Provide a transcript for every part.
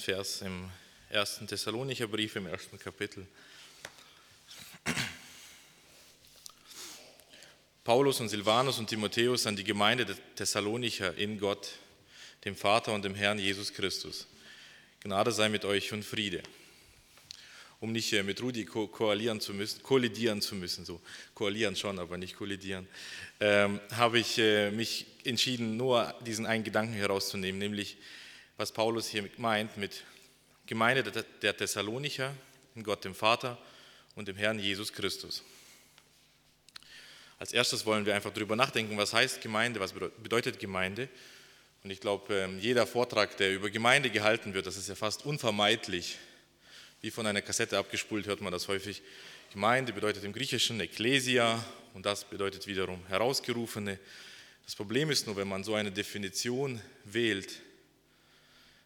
Vers im ersten Thessalonicher Brief im ersten Kapitel. Paulus und Silvanus und Timotheus an die Gemeinde der Thessalonicher in Gott, dem Vater und dem Herrn Jesus Christus. Gnade sei mit euch und Friede. Um nicht äh, mit Rudi ko koalieren zu müssen, kollidieren zu müssen, so koalieren schon, aber nicht kollidieren, ähm, habe ich äh, mich entschieden, nur diesen einen Gedanken herauszunehmen, nämlich was Paulus hier meint mit Gemeinde der Thessalonicher in Gott dem Vater und dem Herrn Jesus Christus. Als erstes wollen wir einfach darüber nachdenken, was heißt Gemeinde, was bedeutet Gemeinde. Und ich glaube, ähm, jeder Vortrag, der über Gemeinde gehalten wird, das ist ja fast unvermeidlich. Wie von einer Kassette abgespult hört man das häufig. Gemeinde bedeutet im Griechischen Ekklesia und das bedeutet wiederum Herausgerufene. Das Problem ist nur, wenn man so eine Definition wählt,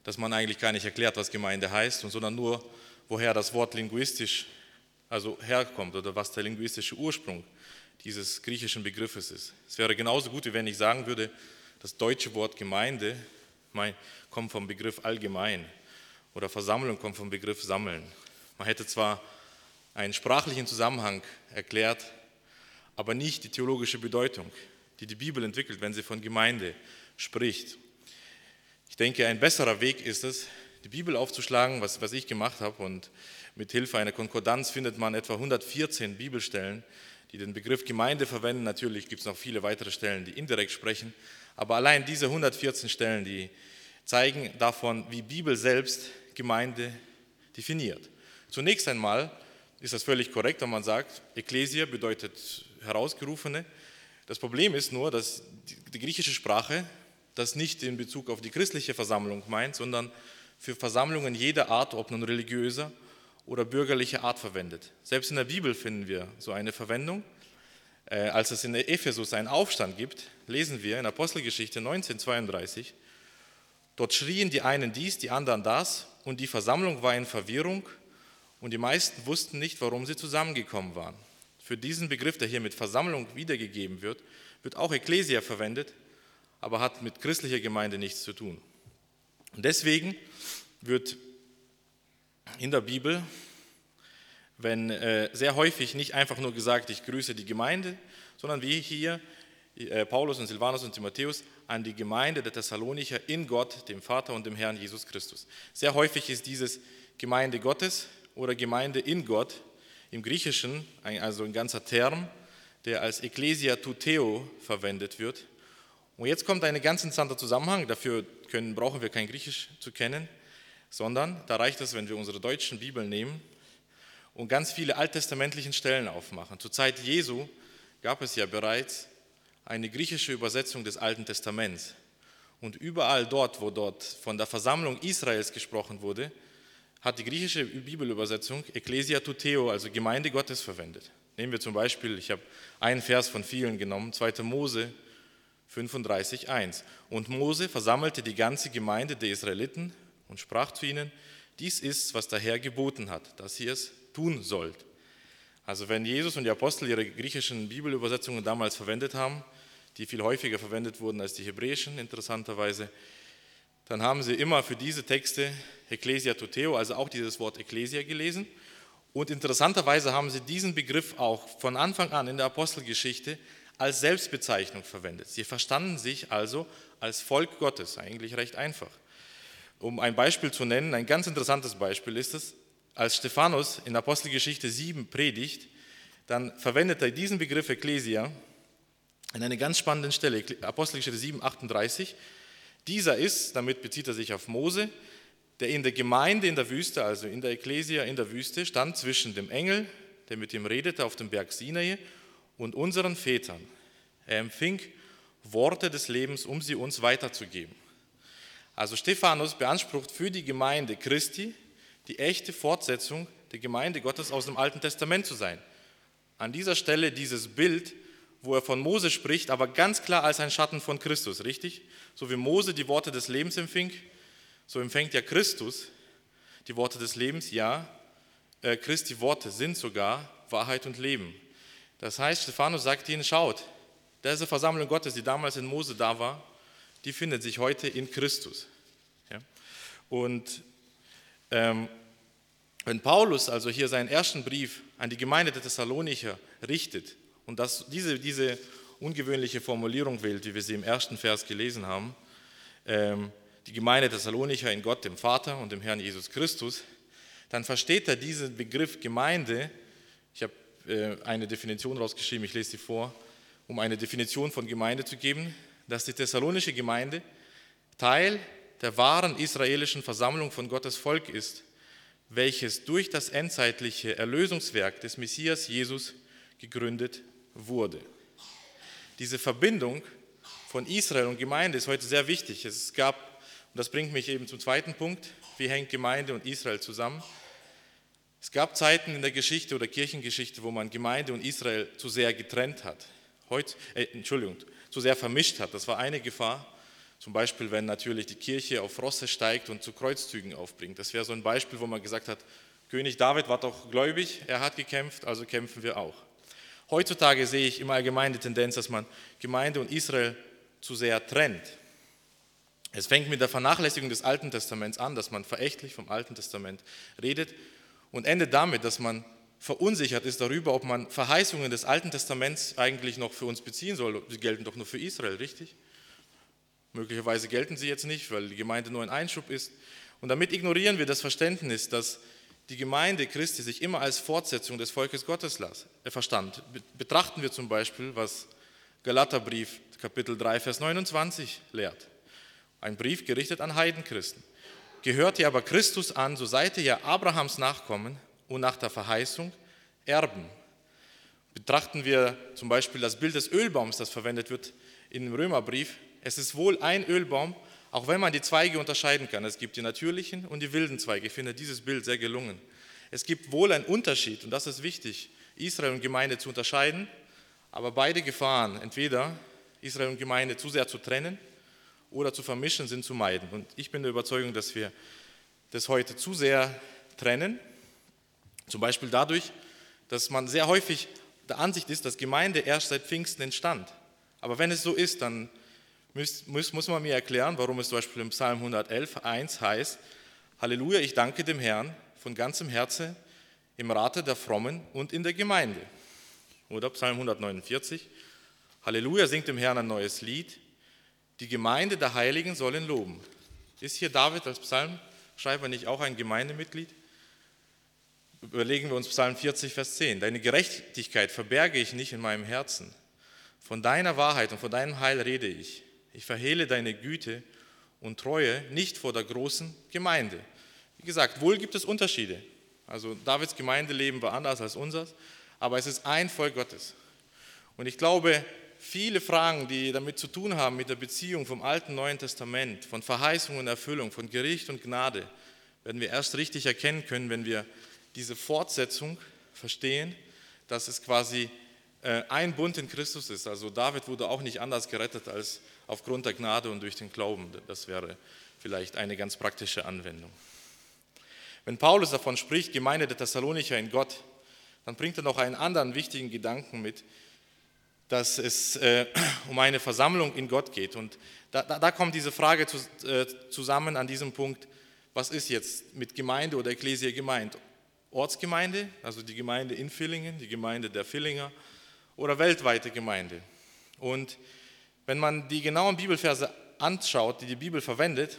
dass man eigentlich gar nicht erklärt, was Gemeinde heißt, sondern nur, woher das Wort linguistisch also herkommt oder was der linguistische Ursprung dieses griechischen Begriffes ist. Es wäre genauso gut, wie wenn ich sagen würde, das deutsche Wort Gemeinde kommt vom Begriff allgemein oder Versammlung kommt vom Begriff sammeln. Man hätte zwar einen sprachlichen Zusammenhang erklärt, aber nicht die theologische Bedeutung, die die Bibel entwickelt, wenn sie von Gemeinde spricht. Ich denke, ein besserer Weg ist es, die Bibel aufzuschlagen, was, was ich gemacht habe. Und mit Hilfe einer Konkordanz findet man etwa 114 Bibelstellen, die den Begriff Gemeinde verwenden. Natürlich gibt es noch viele weitere Stellen, die indirekt sprechen. Aber allein diese 114 Stellen, die zeigen davon, wie Bibel selbst Gemeinde definiert. Zunächst einmal ist das völlig korrekt, wenn man sagt, Ekklesia bedeutet Herausgerufene. Das Problem ist nur, dass die griechische Sprache das nicht in Bezug auf die christliche Versammlung meint, sondern für Versammlungen jeder Art, ob nun religiöser oder bürgerlicher Art verwendet. Selbst in der Bibel finden wir so eine Verwendung. Äh, als es in Ephesus einen Aufstand gibt, lesen wir in Apostelgeschichte 1932, dort schrien die einen dies, die anderen das, und die Versammlung war in Verwirrung, und die meisten wussten nicht, warum sie zusammengekommen waren. Für diesen Begriff, der hier mit Versammlung wiedergegeben wird, wird auch Ekklesia verwendet, aber hat mit christlicher Gemeinde nichts zu tun. Und deswegen wird in der Bibel, wenn äh, sehr häufig nicht einfach nur gesagt, ich grüße die Gemeinde, sondern wie hier äh, Paulus und Silvanus und Timotheus an die Gemeinde der Thessalonicher in Gott, dem Vater und dem Herrn Jesus Christus. Sehr häufig ist dieses Gemeinde Gottes oder Gemeinde in Gott im Griechischen, also ein ganzer Term, der als Ecclesia Tuteo verwendet wird. Und jetzt kommt ein ganz interessanter Zusammenhang, dafür können, brauchen wir kein Griechisch zu kennen sondern da reicht es, wenn wir unsere deutschen Bibeln nehmen und ganz viele alttestamentlichen Stellen aufmachen. Zur Zeit Jesu gab es ja bereits eine griechische Übersetzung des Alten Testaments. Und überall dort, wo dort von der Versammlung Israels gesprochen wurde, hat die griechische Bibelübersetzung Ecclesia Tuteo, also Gemeinde Gottes, verwendet. Nehmen wir zum Beispiel, ich habe einen Vers von vielen genommen, 2. Mose 35.1. Und Mose versammelte die ganze Gemeinde der Israeliten und sprach zu ihnen, dies ist, was der Herr geboten hat, dass ihr es tun sollt. Also wenn Jesus und die Apostel ihre griechischen Bibelübersetzungen damals verwendet haben, die viel häufiger verwendet wurden als die hebräischen, interessanterweise, dann haben sie immer für diese Texte Ecclesia Tuteo, also auch dieses Wort Ecclesia gelesen. Und interessanterweise haben sie diesen Begriff auch von Anfang an in der Apostelgeschichte als Selbstbezeichnung verwendet. Sie verstanden sich also als Volk Gottes, eigentlich recht einfach. Um ein Beispiel zu nennen, ein ganz interessantes Beispiel ist es, als Stephanus in Apostelgeschichte 7 predigt, dann verwendet er diesen Begriff Ecclesia an einer ganz spannenden Stelle, Apostelgeschichte 7, 38. Dieser ist, damit bezieht er sich auf Mose, der in der Gemeinde in der Wüste, also in der Ecclesia in der Wüste, stand zwischen dem Engel, der mit ihm redete auf dem Berg Sinai, und unseren Vätern. Er empfing Worte des Lebens, um sie uns weiterzugeben. Also Stephanus beansprucht für die Gemeinde Christi die echte Fortsetzung der Gemeinde Gottes aus dem Alten Testament zu sein. An dieser Stelle dieses Bild, wo er von Mose spricht, aber ganz klar als ein Schatten von Christus, richtig? So wie Mose die Worte des Lebens empfing, so empfängt ja Christus die Worte des Lebens, ja, äh, Christi Worte sind sogar Wahrheit und Leben. Das heißt, Stephanus sagt ihnen, schaut, diese Versammlung Gottes, die damals in Mose da war, die findet sich heute in Christus. Ja? Und Ähm, wenn Paulus also hier seinen ersten Brief an die Gemeinde der Thessalonicher richtet und das, diese, diese ungewöhnliche Formulierung wählt, wie wir sie im ersten Vers gelesen haben, ähm, die Gemeinde der Thessalonicher in Gott, dem Vater und dem Herrn Jesus Christus, dann versteht er diesen Begriff Gemeinde, ich habe eine Definition rausgeschrieben, ich lese sie vor, um eine Definition von Gemeinde zu geben, dass die thessalonische Gemeinde Teil der wahren israelischen Versammlung von Gottes Volk ist, welches durch das endzeitliche Erlösungswerk des Messias Jesus gegründet wurde. Diese Verbindung von Israel und Gemeinde ist heute sehr wichtig. Es gab, und das bringt mich eben zum zweiten Punkt, wie hängt Gemeinde und Israel zusammen? Es gab Zeiten in der Geschichte oder Kirchengeschichte, wo man Gemeinde und Israel zu sehr getrennt hat. Heute, äh, Entschuldigung, zu sehr vermischt hat. Das war eine Gefahr. Zum Beispiel, wenn natürlich die Kirche auf Rosse steigt und zu Kreuzzügen aufbringt. Das wäre so ein Beispiel, wo man gesagt hat, König David war doch gläubig, er hat gekämpft, also kämpfen wir auch. Heutzutage sehe ich im Allgemeinen die Tendenz, dass man Gemeinde und Israel zu sehr trennt. Es fängt mit der Vernachlässigung des Alten Testaments an, dass man verächtlich vom Alten Testament redet und endet damit, dass man verunsichert ist darüber, ob man Verheißungen des Alten Testaments eigentlich noch für uns beziehen soll. Sie gelten doch nur für Israel, richtig? Möglicherweise gelten sie jetzt nicht, weil die Gemeinde nur ein Einschub ist. Und damit ignorieren wir das Verständnis, dass die Gemeinde Christi sich immer als Fortsetzung des Volkes Gottes las, er verstand. Betrachten wir zum Beispiel, was Galaterbrief Kapitel 3, Vers 29 lehrt. Ein Brief gerichtet an Heidenchristen. Gehört ihr aber Christus an, so seid ihr ja Abrahams Nachkommen und nach der Verheißung Erben. Betrachten wir zum Beispiel das Bild des Ölbaums, das verwendet wird im Römerbrief. Es ist wohl ein Ölbaum, auch wenn man die Zweige unterscheiden kann. Es gibt die natürlichen und die wilden Zweige. Ich finde dieses Bild sehr gelungen. Es gibt wohl einen Unterschied, und das ist wichtig, Israel und Gemeinde zu unterscheiden, aber beide Gefahren, entweder Israel und Gemeinde zu sehr zu trennen oder zu vermischen, sind zu meiden. Und ich bin der Überzeugung, dass wir das heute zu sehr trennen zum Beispiel dadurch, dass man sehr häufig der Ansicht ist, dass Gemeinde erst seit Pfingsten entstand. Aber wenn es so ist, dann muss, muss, muss man mir erklären, warum es zum Beispiel im Psalm 111, 1 heißt, Halleluja, ich danke dem Herrn von ganzem Herzen im Rate der Frommen und in der Gemeinde. Oder Psalm 149, Halleluja, singt dem Herrn ein neues Lied, die Gemeinde der Heiligen sollen loben. Ist hier David als Psalmschreiber nicht auch ein Gemeindemitglied? Überlegen wir uns Psalm 40, Vers 10. Deine Gerechtigkeit verberge ich nicht in meinem Herzen. Von deiner Wahrheit und von deinem Heil rede ich. Ich verhehle deine Güte und Treue nicht vor der großen Gemeinde. Wie gesagt, wohl gibt es Unterschiede. Also Davids Gemeindeleben war anders als unseres, aber es ist ein Volk Gottes. Und ich glaube, viele Fragen, die damit zu tun haben, mit der Beziehung vom Alten Neuen Testament, von Verheißung und Erfüllung, von Gericht und Gnade, werden wir erst richtig erkennen können, wenn wir diese Fortsetzung verstehen, dass es quasi äh, ein Bund in Christus ist. Also David wurde auch nicht anders gerettet als aufgrund der Gnade und durch den Glauben. Das wäre vielleicht eine ganz praktische Anwendung. Wenn Paulus davon spricht, Gemeinde der Thessalonicher in Gott, dann bringt er noch einen anderen wichtigen Gedanken mit, dass es äh, um eine Versammlung in Gott geht. Und da, da, da kommt diese Frage zu, äh, zusammen an diesem Punkt, was ist jetzt mit Gemeinde oder Ekklesia gemeint? Ortsgemeinde, also die Gemeinde in Villingen, die Gemeinde der Villinger oder weltweite Gemeinde. Und wenn man die genauen Bibelverse anschaut, die die Bibel verwendet,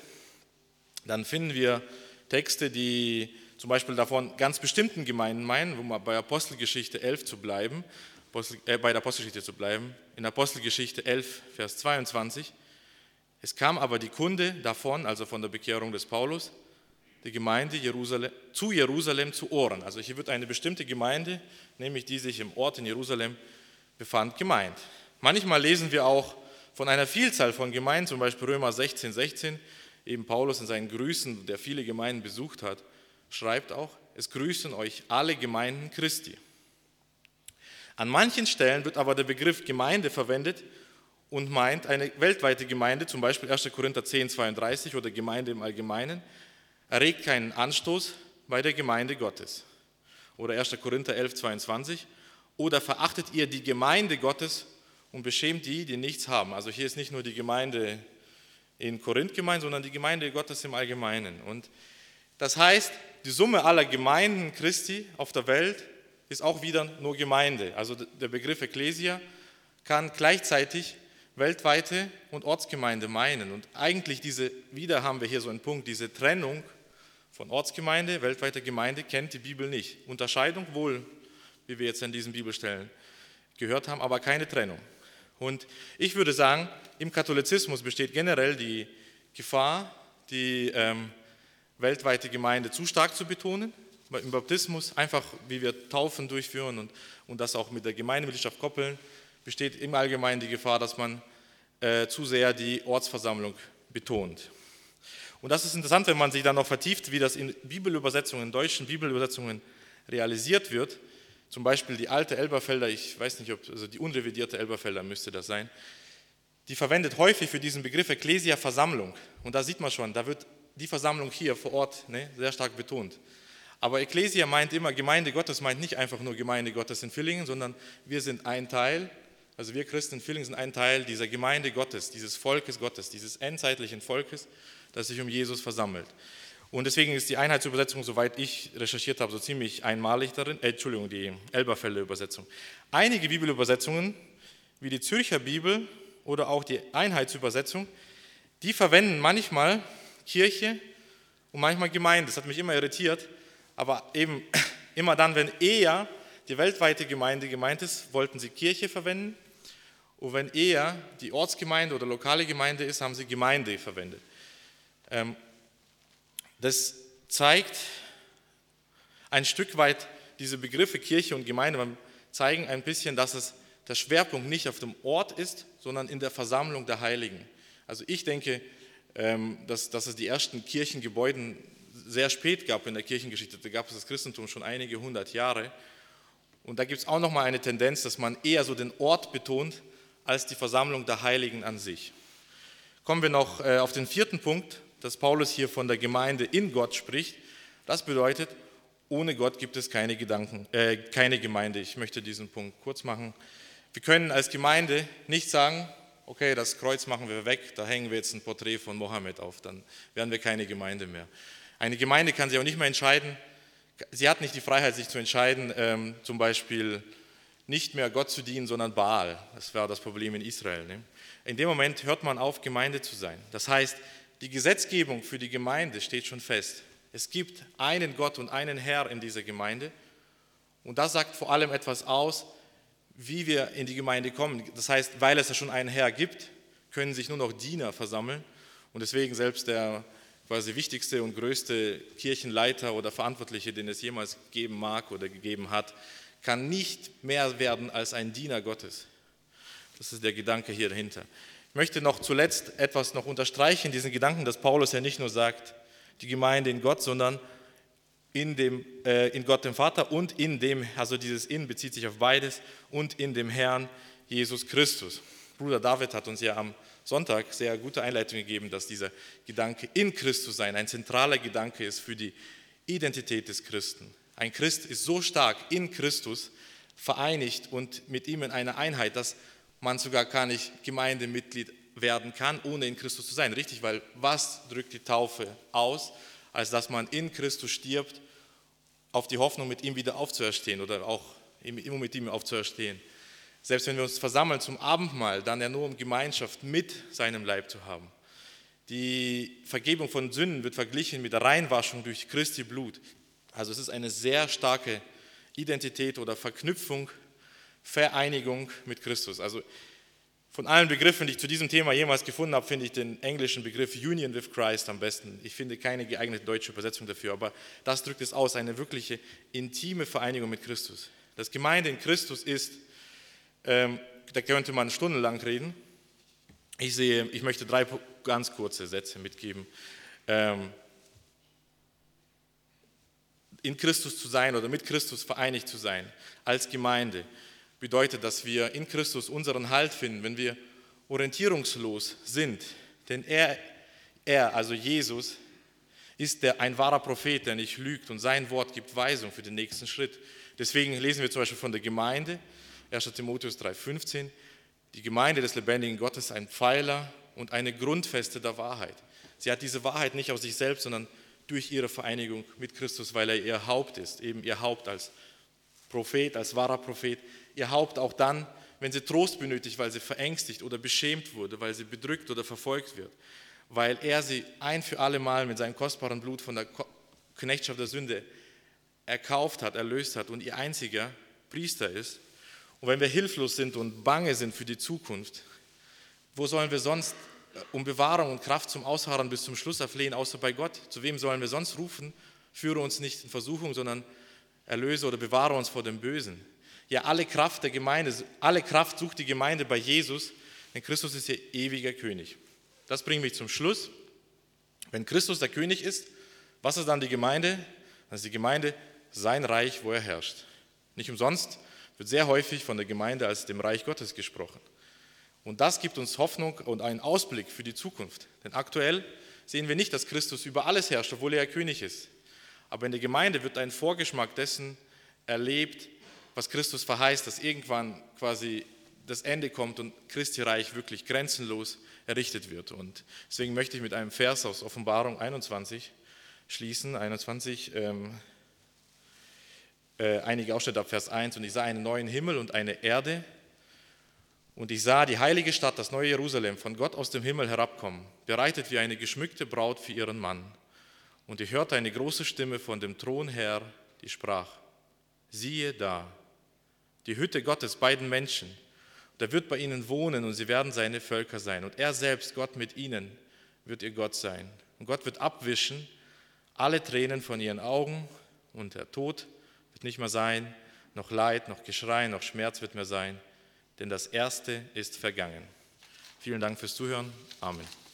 dann finden wir Texte, die zum Beispiel davon ganz bestimmten Gemeinden meinen, man bei Apostelgeschichte 11 zu bleiben, bei der Apostelgeschichte zu bleiben, in Apostelgeschichte 11, Vers 22. Es kam aber die Kunde davon, also von der Bekehrung des Paulus, die Gemeinde Jerusalem, zu Jerusalem zu Ohren. Also hier wird eine bestimmte Gemeinde, nämlich die sich im Ort in Jerusalem befand, gemeint. Manchmal lesen wir auch von einer Vielzahl von Gemeinden, zum Beispiel Römer 16, 16, eben Paulus in seinen Grüßen, der viele Gemeinden besucht hat, schreibt auch, es grüßen euch alle Gemeinden Christi. An manchen Stellen wird aber der Begriff Gemeinde verwendet und meint eine weltweite Gemeinde, zum Beispiel 1. Korinther 10, 32 oder Gemeinde im Allgemeinen, erregt keinen Anstoß bei der Gemeinde Gottes. Oder 1. Korinther 11, 22. Oder verachtet ihr die Gemeinde Gottes und beschämt die, die nichts haben. Also hier ist nicht nur die Gemeinde in Korinth gemeint, sondern die Gemeinde Gottes im Allgemeinen. Und Das heißt, die Summe aller Gemeinden Christi auf der Welt ist auch wieder nur Gemeinde. Also der Begriff Ecclesia kann gleichzeitig weltweite und Ortsgemeinde meinen. Und eigentlich diese, wieder haben wir hier so einen Punkt, diese Trennung von Ortsgemeinde, weltweiter Gemeinde kennt die Bibel nicht. Unterscheidung wohl, wie wir jetzt an diesen Bibelstellen gehört haben, aber keine Trennung. Und ich würde sagen, im Katholizismus besteht generell die Gefahr, die ähm, weltweite Gemeinde zu stark zu betonen. Im Baptismus, einfach wie wir Taufen durchführen und, und das auch mit der Gemeindemitgliedschaft koppeln, besteht im Allgemeinen die Gefahr, dass man äh, zu sehr die Ortsversammlung betont. Und das ist interessant, wenn man sich dann noch vertieft, wie das in Bibelübersetzungen, in deutschen Bibelübersetzungen realisiert wird. Zum Beispiel die alte Elberfelder, ich weiß nicht, ob, also die unrevidierte Elberfelder müsste das sein, die verwendet häufig für diesen Begriff Ecclesia Versammlung. Und da sieht man schon, da wird die Versammlung hier vor Ort ne, sehr stark betont. Aber Ecclesia meint immer, Gemeinde Gottes meint nicht einfach nur Gemeinde Gottes in Villingen, sondern wir sind ein Teil, also wir Christen in Villingen sind ein Teil dieser Gemeinde Gottes, dieses Volkes Gottes, dieses endzeitlichen Volkes, das sich um Jesus versammelt. Und deswegen ist die Einheitsübersetzung, soweit ich recherchiert habe, so ziemlich einmalig darin, äh, Entschuldigung, die Elberfelder Übersetzung. Einige Bibelübersetzungen, wie die Zürcher Bibel oder auch die Einheitsübersetzung, die verwenden manchmal Kirche und manchmal Gemeinde. Das hat mich immer irritiert, aber eben immer dann, wenn eher die weltweite Gemeinde gemeint ist, wollten sie Kirche verwenden und wenn eher die Ortsgemeinde oder lokale Gemeinde ist, haben sie Gemeinde verwendet. Ähm, das zeigt ein Stück weit diese Begriffe Kirche und Gemeinde, zeigen ein bisschen, dass es der Schwerpunkt nicht auf dem Ort ist, sondern in der Versammlung der Heiligen. Also ich denke, ähm, dass, dass es die ersten Kirchengebäude sehr spät gab in der Kirchengeschichte. Da gab es das Christentum schon einige hundert Jahre. Und da gibt es auch nochmal eine Tendenz, dass man eher so den Ort betont als die Versammlung der Heiligen an sich. Kommen wir noch äh, auf den vierten Punkt, dass Paulus hier von der Gemeinde in Gott spricht. Das bedeutet, ohne Gott gibt es keine, Gedanken, äh, keine Gemeinde. Ich möchte diesen Punkt kurz machen. Wir können als Gemeinde nicht sagen, okay, das Kreuz machen wir weg, da hängen wir jetzt ein Porträt von Mohammed auf, dann werden wir keine Gemeinde mehr. Eine Gemeinde kann sich auch nicht mehr entscheiden, sie hat nicht die Freiheit, sich zu entscheiden, ähm, zum Beispiel nicht mehr Gott zu dienen, sondern Baal. Das war das Problem in Israel. Ne? In dem Moment hört man auf, Gemeinde zu sein. Das heißt, die Gesetzgebung für die Gemeinde steht schon fest. Es gibt einen Gott und einen Herr in dieser Gemeinde. Und das sagt vor allem etwas aus, wie wir in die Gemeinde kommen. Das heißt, weil es ja schon einen Herr gibt, können sich nur noch Diener versammeln. Und deswegen selbst der quasi wichtigste und größte Kirchenleiter oder Verantwortliche, den es jemals geben mag oder gegeben hat, kann nicht mehr werden als ein Diener Gottes. Das ist der Gedanke hier dahinter. Ich möchte noch zuletzt etwas noch unterstreichen, diesen Gedanken, dass Paulus ja nicht nur sagt, die Gemeinde in Gott, sondern in, dem, äh, in Gott dem Vater und in dem, also dieses in bezieht sich auf beides, und in dem Herrn Jesus Christus. Bruder David hat uns ja am Sonntag sehr gute Einleitung gegeben, dass dieser Gedanke in Christus sein ein zentraler Gedanke ist für die Identität des Christen. Ein Christ ist so stark in Christus vereinigt und mit ihm in einer Einheit, dass man sogar gar nicht Gemeindemitglied werden kann, ohne in Christus zu sein. Richtig, weil was drückt die Taufe aus, als dass man in Christus stirbt auf die Hoffnung, mit ihm wieder aufzuerstehen oder auch immer mit ihm aufzuerstehen. Selbst wenn wir uns versammeln zum Abendmahl, dann ja nur um Gemeinschaft mit seinem Leib zu haben. Die Vergebung von Sünden wird verglichen mit der Reinwaschung durch Christi Blut. Also es ist eine sehr starke Identität oder Verknüpfung, Vereinigung mit Christus. Also von allen Begriffen, die ich zu diesem Thema jemals gefunden habe, finde ich den englischen Begriff Union with Christ am besten. Ich finde keine geeignete deutsche Übersetzung dafür, aber das drückt es aus, eine wirkliche intime Vereinigung mit Christus. Das Gemeinde in Christus ist, ähm, da könnte man stundenlang reden. Ich sehe, ich möchte drei ganz kurze Sätze mitgeben. Ähm, in Christus zu sein oder mit Christus vereinigt zu sein als Gemeinde bedeutet, dass wir in Christus unseren Halt finden, wenn wir orientierungslos sind. Denn er, er also Jesus, ist der, ein wahrer Prophet, der nicht lügt und sein Wort gibt Weisung für den nächsten Schritt. Deswegen lesen wir zum Beispiel von der Gemeinde, 1. Timotheus 3,15, die Gemeinde des lebendigen Gottes, ein Pfeiler und eine Grundfeste der Wahrheit. Sie hat diese Wahrheit nicht aus sich selbst, sondern durch ihre Vereinigung mit Christus, weil er ihr Haupt ist, eben ihr Haupt als Prophet, als wahrer Prophet, ihr Haupt auch dann, wenn sie Trost benötigt, weil sie verängstigt oder beschämt wurde, weil sie bedrückt oder verfolgt wird, weil er sie ein für alle Mal mit seinem kostbaren Blut von der Knechtschaft der Sünde erkauft hat, erlöst hat und ihr einziger Priester ist. Und wenn wir hilflos sind und bange sind für die Zukunft, wo sollen wir sonst um Bewahrung und Kraft zum Ausharren bis zum Schluss erflehen, außer bei Gott? Zu wem sollen wir sonst rufen? Führe uns nicht in Versuchung, sondern erlöse oder bewahre uns vor dem Bösen. Ja, alle Kraft der Gemeinde, alle Kraft sucht die Gemeinde bei Jesus, denn Christus ist ihr ewiger König. Das bringt mich zum Schluss. Wenn Christus der König ist, was ist dann die Gemeinde? Dann ist die Gemeinde sein Reich, wo er herrscht. Nicht umsonst wird sehr häufig von der Gemeinde als dem Reich Gottes gesprochen. Und das gibt uns Hoffnung und einen Ausblick für die Zukunft. Denn aktuell sehen wir nicht, dass Christus über alles herrscht, obwohl er König ist. Aber in der Gemeinde wird ein Vorgeschmack dessen erlebt, was Christus verheißt, dass irgendwann quasi das Ende kommt und Christi Reich wirklich grenzenlos errichtet wird. Und deswegen möchte ich mit einem Vers aus Offenbarung 21 schließen. 21, ähm, äh, einige Ausschnitte ab Vers 1. Und ich sah einen neuen Himmel und eine Erde. Und ich sah die heilige Stadt, das neue Jerusalem, von Gott aus dem Himmel herabkommen, bereitet wie eine geschmückte Braut für ihren Mann. Und ich hörte eine große Stimme von dem Thron her, die sprach, siehe da, die Hütte Gottes beiden Menschen. Da wird bei ihnen wohnen und sie werden seine Völker sein. Und er selbst, Gott mit ihnen, wird ihr Gott sein. Und Gott wird abwischen alle Tränen von ihren Augen und der Tod wird nicht mehr sein, noch Leid, noch Geschrei, noch Schmerz wird mehr sein, denn das Erste ist vergangen. Vielen Dank fürs Zuhören. Amen.